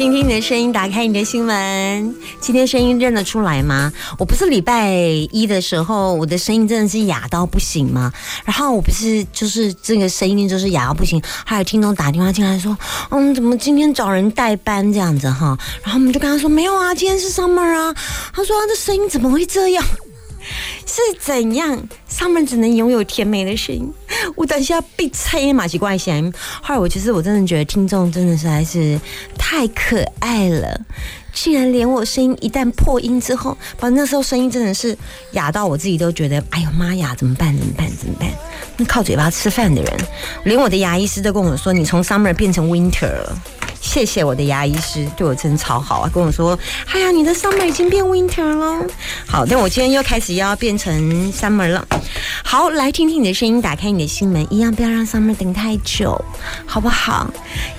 听听你的声音，打开你的心门。今天声音认得出来吗？我不是礼拜一的时候，我的声音真的是哑到不行吗？然后我不是就是这个声音就是哑到不行，还有听众打电话进来说，嗯，怎么今天找人代班这样子哈？然后我们就跟他说没有啊，今天是 summer 啊。他说这声音怎么会这样？是怎样？上面只能拥有甜美的声音，我等下被拆马奇怪声。后来我其实我真的觉得听众真的实在是太可爱了，竟然连我声音一旦破音之后，反正那时候声音真的是哑到我自己都觉得，哎呦妈呀，怎么办？怎么办？怎么办？那靠嘴巴吃饭的人，连我的牙医师都跟我说，你从 summer 变成 winter 了。谢谢我的牙医师，对我真超好啊！跟我说，哎呀，你的 summer 已经变 winter 了。好，但我今天又开始要变成 summer 了。好，来听听你的声音，打开你的心门，一样不要让 summer 等太久，好不好？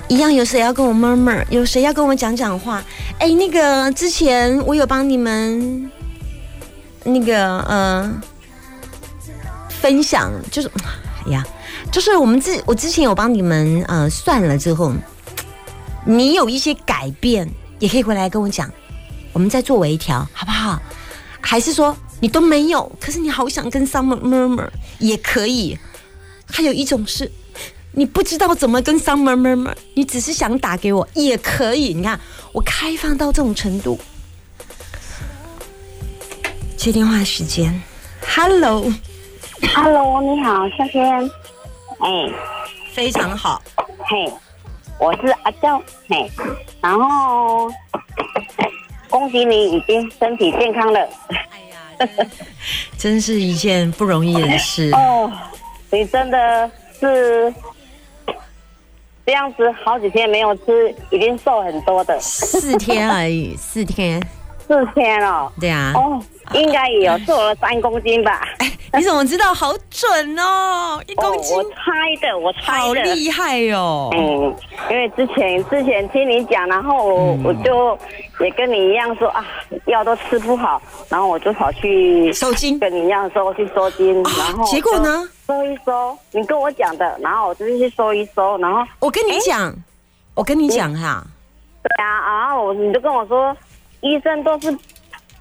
一样有谁要跟我 murmur，有谁要跟我讲讲话？哎，那个之前我有帮你们那个呃分享，就是哎呀，就是我们之我之前有帮你们呃算了之后。你有一些改变，也可以回来跟我讲，我们再做微调，好不好？还是说你都没有，可是你好想跟 Summer murmur 也可以。还有一种是，你不知道怎么跟 Summer murmur，你只是想打给我也可以。你看，我开放到这种程度。接电话时间，Hello，Hello，你好，夏天，哎，非常好，嘿。我是阿娇，嘿，然后恭喜你已经身体健康了。哎呀，真是一件不容易的事 哦。你真的是这样子，好几天没有吃，已经瘦很多的。四天而已，四天，四天哦。对啊。哦，应该也有瘦了三公斤吧。你怎么知道？好准哦！一公斤，我猜的，我猜的，好厉害哟！嗯，因为之前之前听你讲，然后我我就也跟你一样说啊，药都吃不好，然后我就跑去收金，跟你一样说去收金，然后结果呢？收一收，你跟我讲的，然后我就去收一收，然后我跟你讲，我跟你讲哈，对啊，然后你就跟我说，医生都是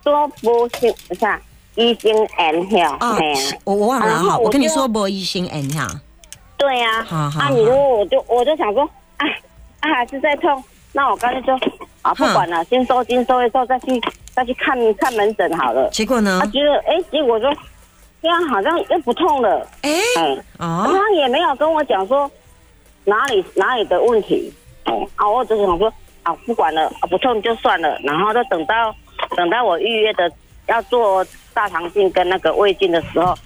说不行，是吧？医生按下，对呀，我我忘了哈，我跟你说不医生按下，对呀，好好，啊，你如果我就我就想说，啊，啊还是在痛，那我干脆就啊不管了，先收金收一收，再去再去看看门诊好了。结果呢？他觉得哎，结果说这样好像又不痛了，哎，哦，他也没有跟我讲说哪里哪里的问题，啊，我只是想说啊不管了，啊不痛就算了，然后就等到等到我预约的要做。大肠镜跟那个胃镜的时候，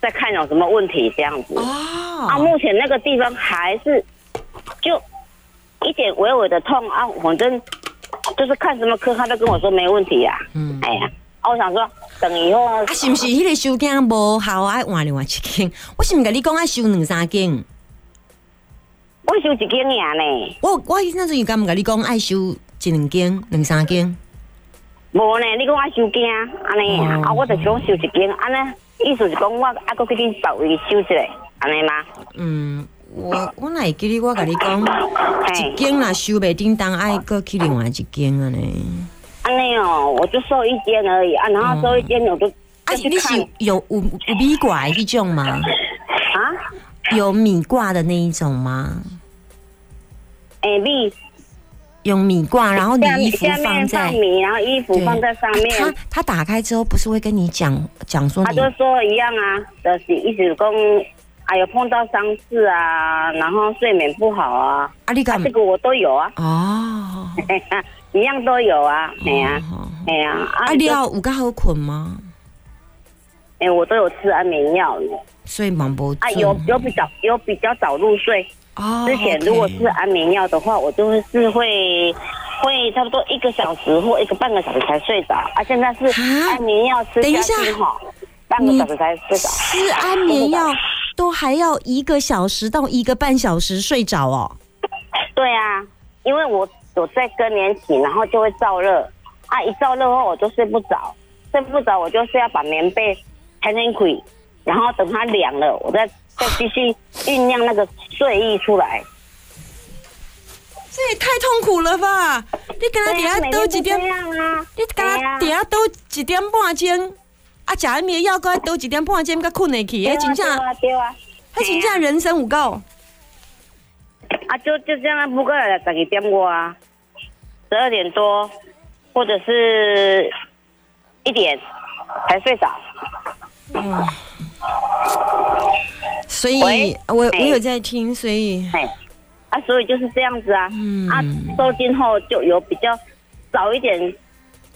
再看有什么问题这样子。哦。啊，目前那个地方还是就一点微微的痛啊，反正就是看什么科，他都跟我说没问题呀。嗯。哎呀，啊，我想说等以后。啊，是不是迄个收件无效爱换另外一间？我是毋跟你讲爱收两三间？我收一间尔呢。我我那阵有敢毋跟你讲爱收一两间、两三间？无呢，你讲我收间安尼啊，我就想收一间安尼，意思是讲我还搁去恁别位收一个安尼吗？嗯，我我哪会记得我甲你讲，一间啦收袂叮当，爱搁去另外一间安尼。安尼哦，我就收一间而已啊，然后收一间我就啊，你是有有有米挂一种吗？啊？有米挂的那一种吗？诶，米。用米挂，然后你衣服放在米，然后衣服放在上面。他他打开之后不是会跟你讲讲说？他就说一样啊，就是一直讲，哎呦碰到伤势啊，然后睡眠不好啊。啊，你这个我都有啊。哦，一样都有啊。哎呀，哎呀，啊，你要五个好困吗？哎，我都有吃安眠药所以忙不啊，有有比较有比较早入睡。哦，之前如果吃安眠药的话，我就是会会差不多一个小时或一个半个小时才睡着。啊，现在是安眠药吃下去哈，半个小时才睡着。吃安眠药都还要一个小时到一个半小时睡着哦。对啊，因为我我在更年期，然后就会燥热，啊，一燥热后我就睡不着，睡不着我就是要把棉被开开开，然后等它凉了，我再再继续酝酿那个睡意出来。这也太痛苦了吧！你跟他底下都几点？你跟他底下都几点半钟？啊，食安眠药，膏都几点半钟才困得去？迄真正，对啊，迄真正人生有够。啊，就就这样，不过来十二点过啊，十二点多，或者是一点才睡着。嗯，所以我我有在听，所以。啊，所以就是这样子啊，嗯啊，收金后就有比较早一点，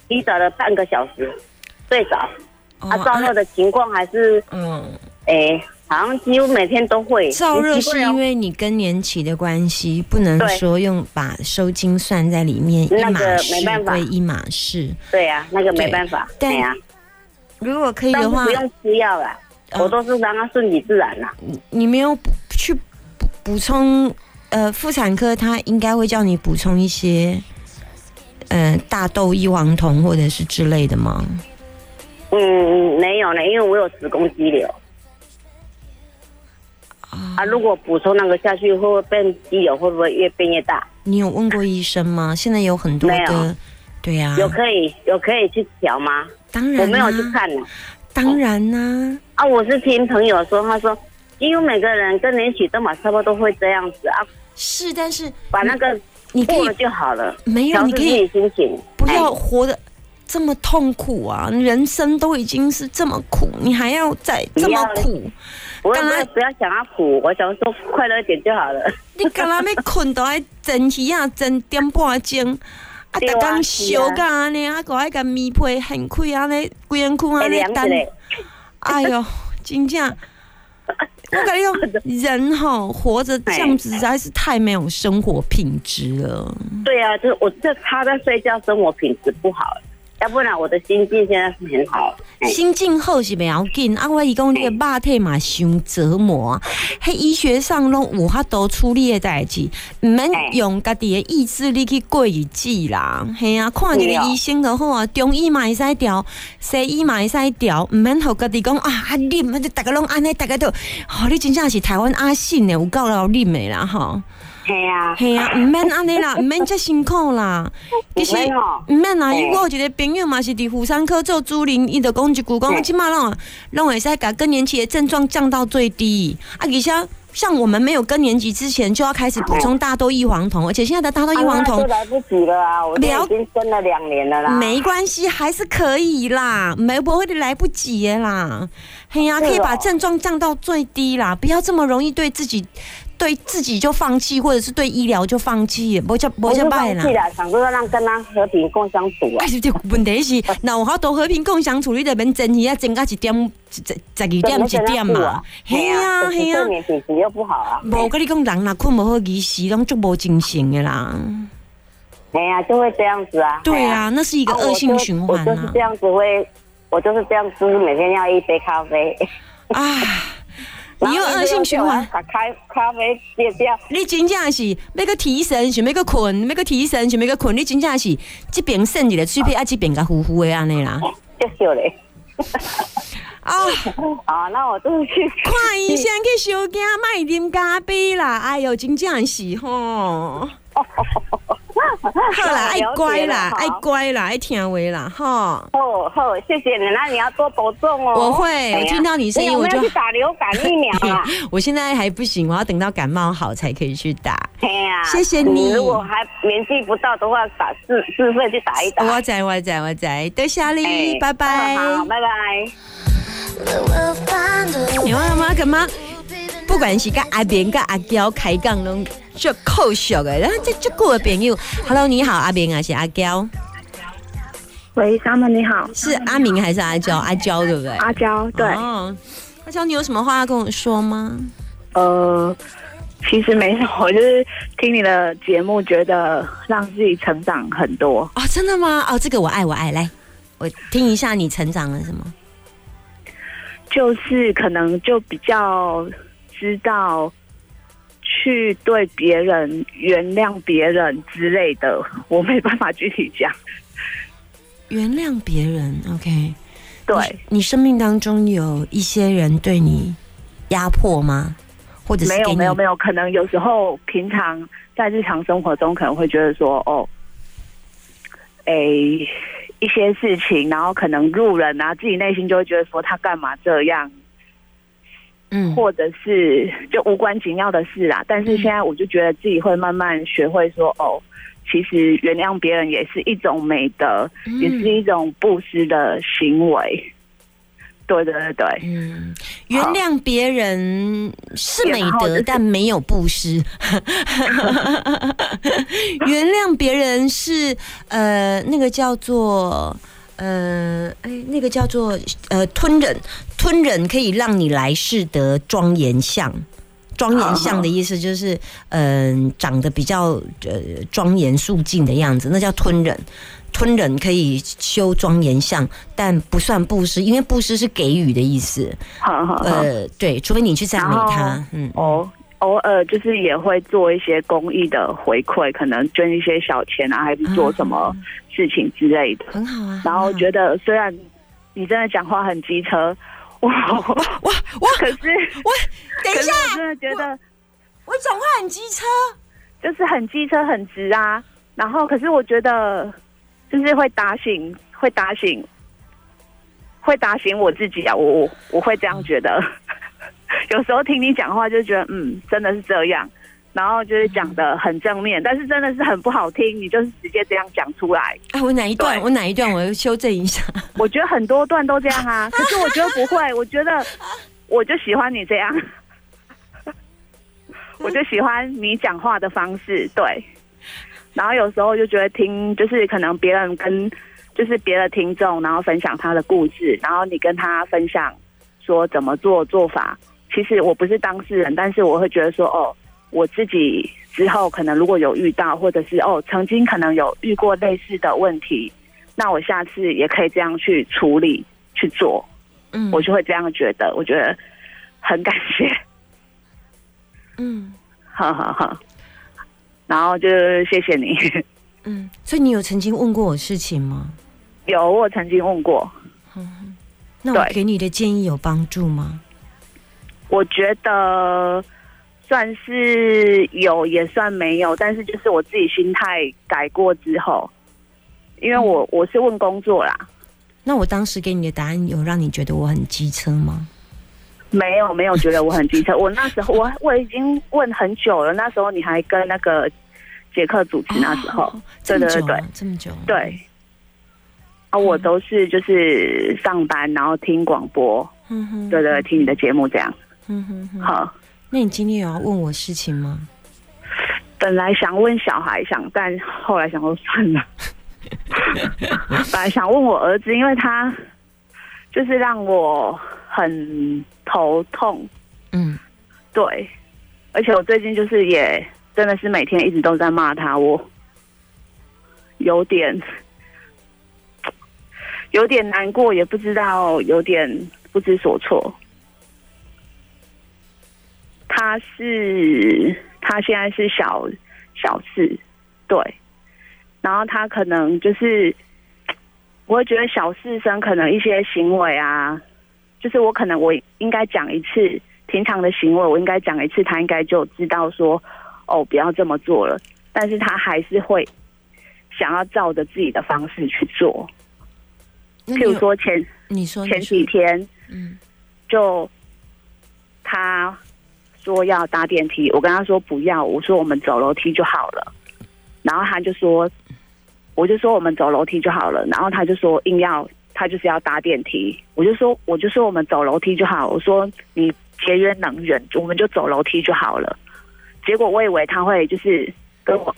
提早了半个小时睡着，啊，燥热的情况还是，嗯，哎，好像几乎每天都会。燥热是因为你更年期的关系，不能说用把收金算在里面，一码事归一码事。对呀，那个没办法。对呀，如果可以的话，不用吃药了，我都是让它顺其自然啦。你没有去补补充？呃，妇产科他应该会叫你补充一些，呃，大豆异黄酮或者是之类的吗？嗯，没有呢，因为我有子宫肌瘤。啊，如果补充那个下去，会不会变肌瘤？会不会越变越大？你有问过医生吗？现在有很多的，对呀，有可以有可以去调吗？当然，我没有去看呢。当然呢。啊，我是听朋友说，他说。因为每个人跟年起都嘛差不多都会这样子啊，是，但是把那个你过了就好了，没有，你可以心情不要活的这么痛苦啊！人生都已经是这么苦，你还要再这么苦？刚才不要想要苦，我想说快乐一点就好了。你刚才没困到还整起啊，整点半钟，啊，大刚烧干安尼，啊，个爱个棉被掀开安尼，规人裤安尼单，哎呦，真正。我感觉人哈活着这样子实在是太没有生活品质了。对啊，就是我这他在睡觉，生活品质不好。要不然我的心境现在是很好。心境好是袂要紧，啊，我伊讲你个肉体嘛伤折磨，喺医学上拢有法度处理的代志，唔免用家己的意志力去过日子啦。系啊，看一个医生就好啊，中医嘛会使调，西医嘛会使调，唔免互家己讲啊，啊啉，啊大家拢安尼，大家都，哦，你真正是台湾阿信的，有够老啉的啦，吼。系啊，系啊，唔免安尼啦，唔免遮辛苦啦。其实唔免啦，因为我一个朋友嘛是伫妇产科做主任，伊就讲一句讲，起码让让会使把更年期的症状降到最低。啊，而且像我们没有更年期之前，就要开始补充大豆异黄酮，而且现在的大豆异黄酮来不及了啊！我已经生了两年了啦。没关系，还是可以啦，没不会来不及啦。嘿呀，可以把症状降到最低啦，不要这么容易对自己。对自己就放弃，或者是对医疗就放弃，不叫不叫败啦。放弃啦，想说让跟他和平共相处啊。是，问题是，那我好多和平共相处，你得免争气啊，争加一点，十十二点一点嘛。系啊，系啊。睡眠品质又不好啊。无跟你讲，人若困无好，其实拢足无精神的啦。哎呀，就会这样子啊。对啊，那是一个恶性循环啊。我就是这样子会，我就是这样子，每天要一杯咖啡。啊。你又恶性循环，打开咖啡戒掉。你真正是要个提神，想要个困，要个提神，想要个困。你真正是这边剩一个水片，啊这边个糊糊的安尼啦。就笑嘞。啊 啊，那我都去 看医生去收惊，卖啉咖啡啦。哎呦，真正是吼。好啦，爱乖啦，爱乖啦，爱听话啦，哈。哦，好，谢谢你，那你要多保重哦。我会，我听到你声音我就去打流感疫苗 啦。我现在还不行，我要等到感冒好才可以去打。对呀，谢谢你。如果还年纪不到的话，打自自费去打一打。我在，我在，我在，多谢你，拜拜。好，拜拜。你妈妈干嘛？不管是跟阿扁、跟阿娇开讲拢。就扣笑的，然后这这个朋友，Hello，你好，阿明啊，是阿娇。喂，三门你好，是阿明还是阿娇？阿娇对不对？阿娇，对。哦，阿娇，你有什么话要跟我说吗？呃，其实没什么，我就是听你的节目，觉得让自己成长很多。哦，真的吗？哦，这个我爱，我爱，来，我听一下你成长了什么？就是可能就比较知道。去对别人原谅别人之类的，我没办法具体讲。原谅别人，OK？对，你生命当中有一些人对你压迫吗？或者是没有没有没有，可能有时候平常在日常生活中可能会觉得说，哦，哎，一些事情，然后可能路人啊，自己内心就会觉得说他干嘛这样，嗯，或者是就无关紧要的事啦。但是现在我就觉得自己会慢慢学会说，哦，其实原谅别人也是一种美德，也是一种布施的行为。对对对对，嗯，原谅别人是美德，但没有布施。原谅别人是呃，那个叫做呃，哎，那个叫做呃，吞忍，吞忍可以让你来世得庄严相。庄严相的意思就是，嗯，长得比较呃庄严肃静的样子，那叫吞忍。吞忍可以修庄严相，但不算布施，因为布施是给予的意思。好好呃，对，除非你去赞美他。嗯，哦，偶尔就是也会做一些公益的回馈，可能捐一些小钱啊，还是做什么事情之类的。很好啊。然后觉得虽然你真的讲话很机车，我我我！可是我等一下，我真的觉得我讲话很机车，就是很机车很直啊。然后可是我觉得。就是会打醒，会打醒，会打醒我自己啊！我我我会这样觉得。有时候听你讲话，就觉得嗯，真的是这样。然后就是讲的很正面，但是真的是很不好听。你就是直接这样讲出来。啊，我哪一段？我哪一段？我要修正一下。我觉得很多段都这样啊，可是我觉得不会。我觉得 我就喜欢你这样，我就喜欢你讲话的方式。对。然后有时候就觉得听，就是可能别人跟，就是别的听众，然后分享他的故事，然后你跟他分享说怎么做做法。其实我不是当事人，但是我会觉得说，哦，我自己之后可能如果有遇到，或者是哦曾经可能有遇过类似的问题，那我下次也可以这样去处理去做。嗯，我就会这样觉得，我觉得很感谢。嗯，好好好。然后就谢谢你。嗯，所以你有曾经问过我事情吗？有，我曾经问过。嗯，那我给你的建议有帮助吗？我觉得算是有，也算没有。但是就是我自己心态改过之后，因为我我是问工作啦。那我当时给你的答案有让你觉得我很机车吗？没有没有觉得我很机车，我那时候我我已经问很久了，那时候你还跟那个杰克主持，那时候。对对对，这么久对，啊，我都是就是上班然后听广播，嗯哼，对对，听你的节目这样，嗯哼，好，那你今天有要问我事情吗？本来想问小孩，想但后来想说算了，本来想问我儿子，因为他就是让我很。头痛，嗯，对，而且我最近就是也真的是每天一直都在骂他，我。有点。有点难过，也不知道有点不知所措。他是他现在是小小四，对，然后他可能就是我会觉得小四生可能一些行为啊。就是我可能我应该讲一次平常的行为，我应该讲一次，他应该就知道说哦，不要这么做了。但是他还是会想要照着自己的方式去做。譬如说前你说前几天，嗯，就他说要搭电梯，我跟他说不要，我说我们走楼梯就好了。然后他就说，我就说我们走楼梯就好了。然后他就说硬要。他就是要搭电梯，我就说，我就说我们走楼梯就好。我说你节约能源，我们就走楼梯就好了。结果我以为他会就是跟我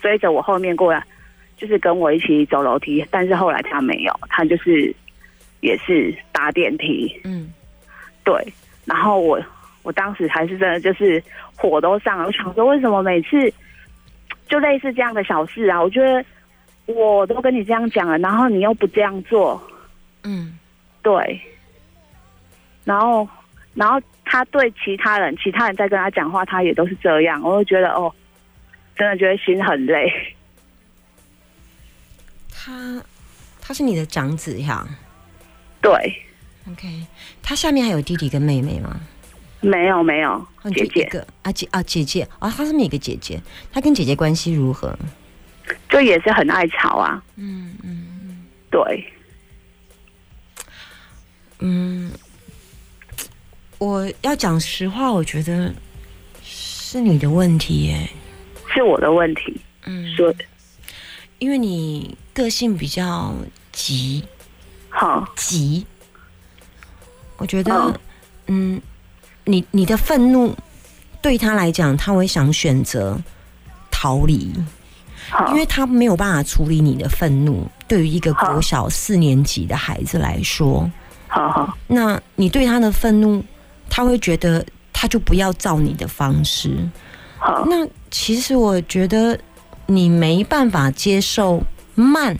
追着我后面过来，就是跟我一起走楼梯。但是后来他没有，他就是也是搭电梯。嗯，对。然后我我当时还是真的就是火都上了，我想说为什么每次就类似这样的小事啊？我觉得。我都跟你这样讲了，然后你又不这样做，嗯，对，然后，然后他对其他人，其他人在跟他讲话，他也都是这样，我就觉得哦，真的觉得心很累。他他是你的长子呀？对。OK，他下面还有弟弟跟妹妹吗？没有，没有，姐姐啊姐啊姐姐啊，他是一个姐姐，她跟姐姐关系如何？就也是很爱吵啊。嗯嗯嗯，对。嗯，我要讲实话，我觉得是你的问题耶，是我的问题。嗯，说，因为你个性比较急，好急。我觉得，嗯，你你的愤怒对他来讲，他会想选择逃离，因为他没有办法处理你的愤怒。对于一个国小四年级的孩子来说，好好，那你对他的愤怒，他会觉得他就不要照你的方式。好，那其实我觉得你没办法接受慢，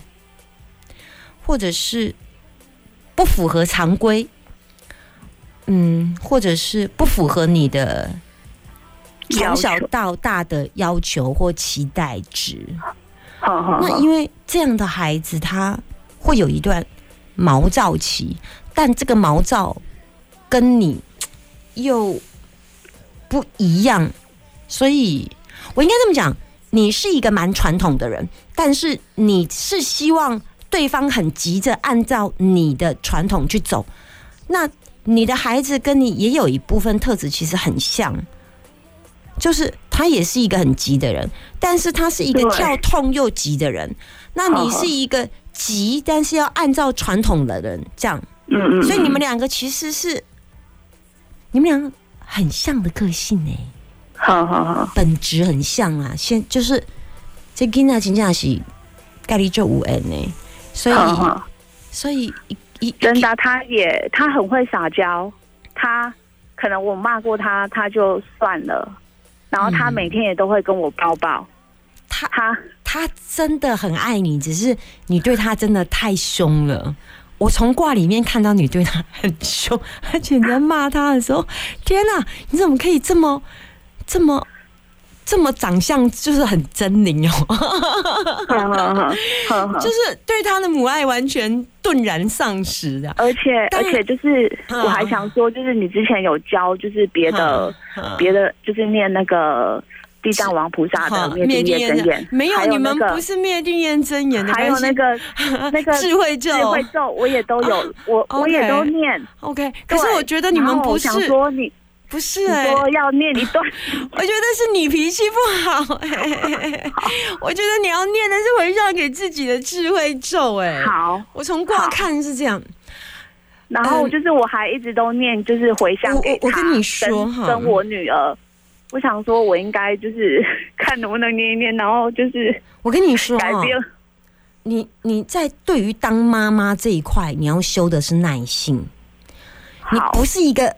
或者是不符合常规。嗯，或者是不符合你的从小到大的要求或期待值。那因为这样的孩子，他会有一段毛躁期，但这个毛躁跟你又不一样，所以我应该这么讲：你是一个蛮传统的人，但是你是希望对方很急着按照你的传统去走，那。你的孩子跟你也有一部分特质，其实很像，就是他也是一个很急的人，但是他是一个跳痛又急的人。那你是一个急，但是要按照传统的人这样。嗯嗯。所以你们两个其实是，你们两个很像的个性哎。好好好。本质很像啊，先就是这跟那金价是概率就五 n 呢，所以所以。真的，他也他很会撒娇，他可能我骂过他，他就算了，然后他每天也都会跟我抱抱。他他他真的很爱你，只是你对他真的太凶了。我从卦里面看到你对他很凶，而且你在骂他的时候，天哪，你怎么可以这么这么？这么长相就是很狰狞哦，就是对他的母爱完全顿然丧失的，而且而且就是我还想说，就是你之前有教就是别的别的，就是念那个地藏王菩萨的灭定业真言，没有你们不是灭定业真言的，还有那个 那个智慧咒，智慧咒我也都有，我我也都念。OK，可是我觉得你们不是说你。不是哎，说要念一段，我觉得是你脾气不好哎。我觉得你要念的是回向给自己的智慧咒哎。好，我从卦看是这样。然后就是我还一直都念，就是回向给我跟你说哈，跟我女儿。我想说，我应该就是看能不能念一念，然后就是我跟你说，改变。你你在对于当妈妈这一块，你要修的是耐心。你不是一个。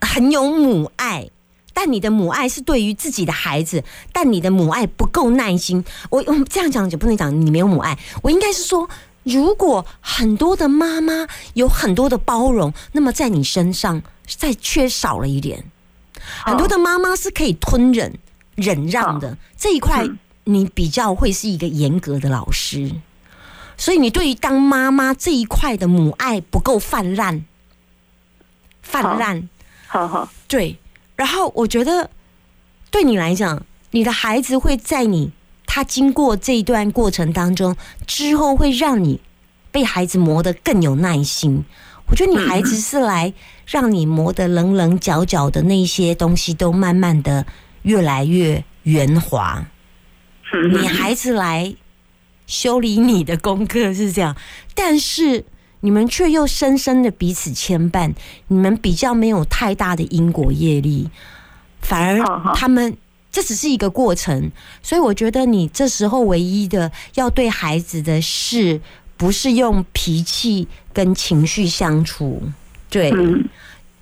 很有母爱，但你的母爱是对于自己的孩子，但你的母爱不够耐心。我我这样讲就不能讲你没有母爱，我应该是说，如果很多的妈妈有很多的包容，那么在你身上再缺少了一点。很多的妈妈是可以吞忍忍让的这一块，你比较会是一个严格的老师，所以你对于当妈妈这一块的母爱不够泛滥，泛滥。好好，对，然后我觉得对你来讲，你的孩子会在你他经过这一段过程当中之后，会让你被孩子磨得更有耐心。我觉得你孩子是来让你磨得棱棱角角的那些东西都慢慢的越来越圆滑。你孩子来修理你的功课是这样，但是。你们却又深深的彼此牵绊，你们比较没有太大的因果业力，反而他们这只是一个过程，所以我觉得你这时候唯一的要对孩子的事，不是用脾气跟情绪相处，对，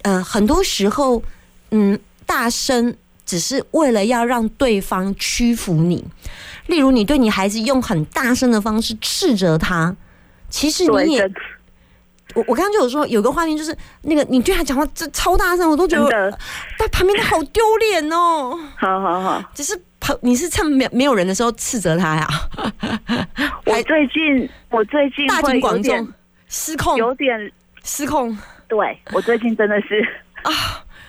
呃，很多时候，嗯，大声只是为了要让对方屈服你，例如你对你孩子用很大声的方式斥责他，其实你也。我我刚刚就有说，有个画面就是那个你对他讲话这超大声，我都觉得在旁边他好丢脸哦。好好好，只是你是趁没没有人的时候斥责他呀？我最近我最近大庭广众失控，有点失控。对我最近真的是啊，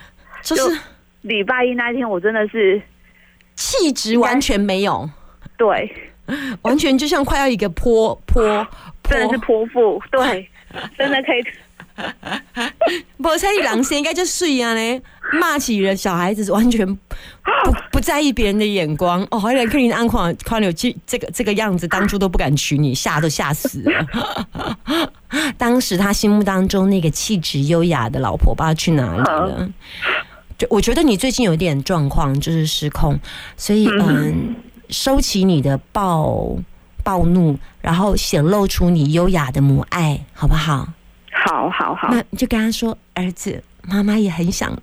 就是礼拜一那一天，我真的是气质完全没有，对，完全就像快要一个泼泼，真的是泼妇，对，真的可以。不，蔡一郎先应该就睡啊嘞，骂起人小孩子完全不不在意别人的眼光哦。原来克林安况况有这这个这个样子，当初都不敢娶你，吓都吓死了。当时他心目当中那个气质优雅的老婆，不知道去哪里了。就我觉得你最近有点状况，就是失控，所以嗯，收起你的暴暴怒，然后显露出你优雅的母爱，好不好？好好好，那就跟他说：“儿子，妈妈也很想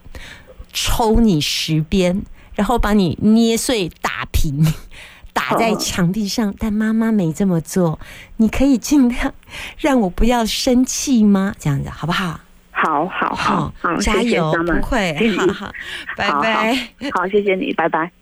抽你十鞭，然后把你捏碎、打平，打在墙壁上。但妈妈没这么做，你可以尽量让我不要生气吗？这样子好不好？好好好，加油，不会，好 好，拜拜，好，谢谢你，拜拜。”